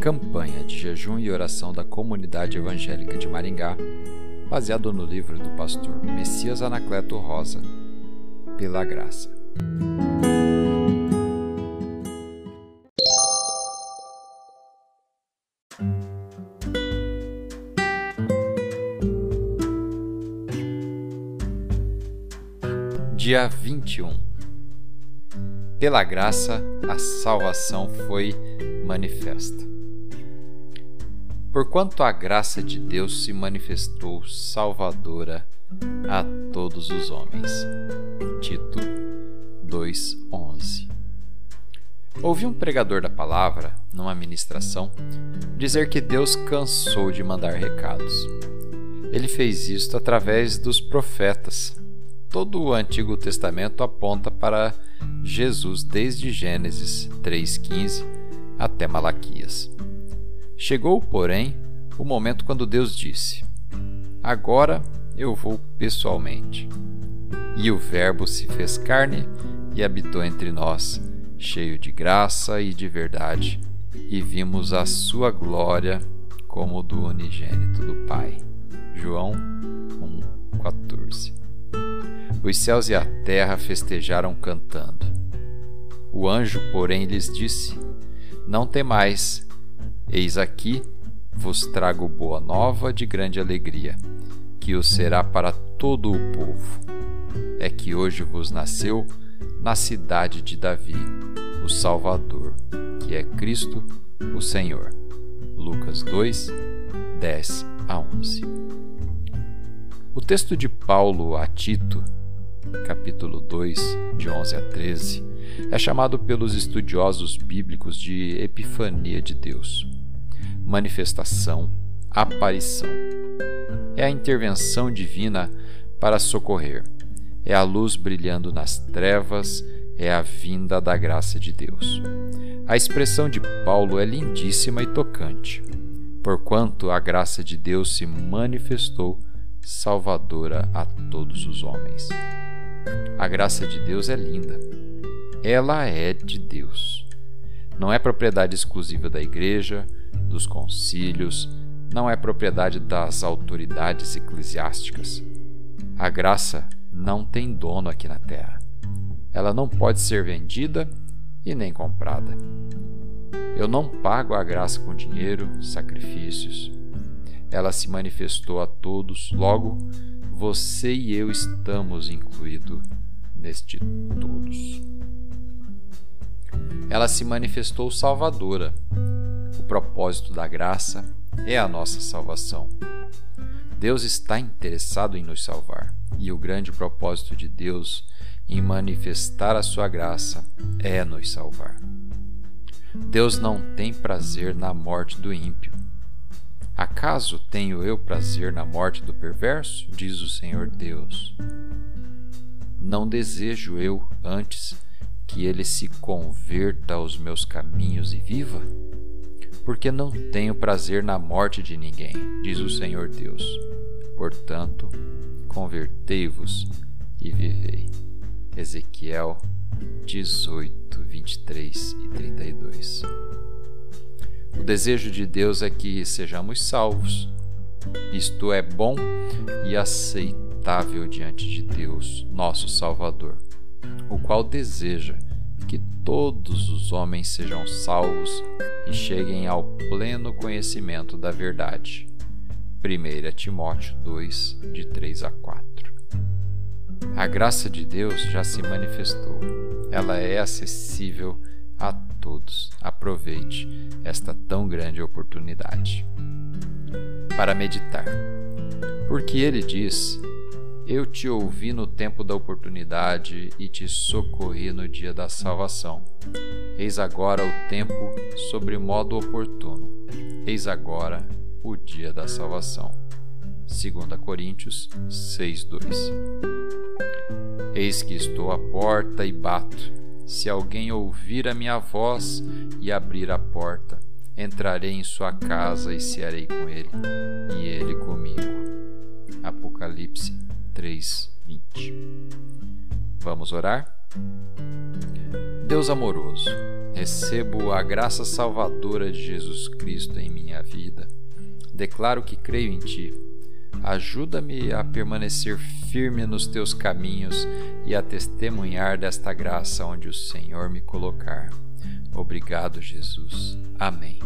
campanha de jejum e oração da comunidade evangélica de Maringá, baseado no livro do pastor Messias Anacleto Rosa, Pela Graça. Dia 21 Pela graça, a salvação foi manifesta. Porquanto a graça de Deus se manifestou salvadora a todos os homens. Tito 2:11. Ouvi um pregador da palavra, numa ministração, dizer que Deus cansou de mandar recados. Ele fez isto através dos profetas. Todo o Antigo Testamento aponta para Jesus desde Gênesis 3:15 até Malaquias. Chegou, porém, o momento quando Deus disse: Agora eu vou pessoalmente. E o Verbo se fez carne e habitou entre nós, cheio de graça e de verdade, e vimos a sua glória como do unigênito do Pai. João 1:14. Os céus e a terra festejaram cantando. O anjo, porém, lhes disse: não temais, eis aqui vos trago boa nova de grande alegria, que o será para todo o povo. É que hoje vos nasceu na cidade de Davi o Salvador, que é Cristo, o Senhor. Lucas 2, 10 a 11. O texto de Paulo a Tito, capítulo 2, de 11 a 13, é chamado pelos estudiosos bíblicos de Epifania de Deus, manifestação, aparição. É a intervenção divina para socorrer, é a luz brilhando nas trevas, é a vinda da graça de Deus. A expressão de Paulo é lindíssima e tocante, porquanto a graça de Deus se manifestou salvadora a todos os homens. A graça de Deus é linda ela é de Deus. Não é propriedade exclusiva da igreja, dos concílios, não é propriedade das autoridades eclesiásticas. A graça não tem dono aqui na terra. Ela não pode ser vendida e nem comprada. Eu não pago a graça com dinheiro, sacrifícios. Ela se manifestou a todos, logo, você e eu estamos incluídos neste todos ela se manifestou salvadora. O propósito da graça é a nossa salvação. Deus está interessado em nos salvar, e o grande propósito de Deus em manifestar a sua graça é nos salvar. Deus não tem prazer na morte do ímpio. Acaso tenho eu prazer na morte do perverso? Diz o Senhor Deus. Não desejo eu, antes, que ele se converta aos meus caminhos e viva? Porque não tenho prazer na morte de ninguém, diz o Senhor Deus. Portanto, convertei-vos e vivei. Ezequiel 18, 23 e 32. O desejo de Deus é que sejamos salvos. Isto é bom e aceitável diante de Deus, nosso Salvador o qual deseja que todos os homens sejam salvos e cheguem ao pleno conhecimento da verdade. 1 Timóteo 2, de 3 a 4. A graça de Deus já se manifestou. Ela é acessível a todos. Aproveite esta tão grande oportunidade. Para meditar. Porque ele diz eu te ouvi no tempo da oportunidade e te socorri no dia da salvação. Eis agora o tempo sobre modo oportuno. Eis agora o dia da salvação. 2 Coríntios 6:2. Eis que estou à porta e bato. Se alguém ouvir a minha voz e abrir a porta, entrarei em sua casa e cearei com ele, e ele comigo. Apocalipse 3:20. Vamos orar? Deus amoroso, Recebo a graça salvadora de Jesus Cristo em minha vida. Declaro que creio em Ti. Ajuda-me a permanecer firme nos Teus caminhos e a testemunhar desta graça onde o Senhor me colocar. Obrigado, Jesus. Amém.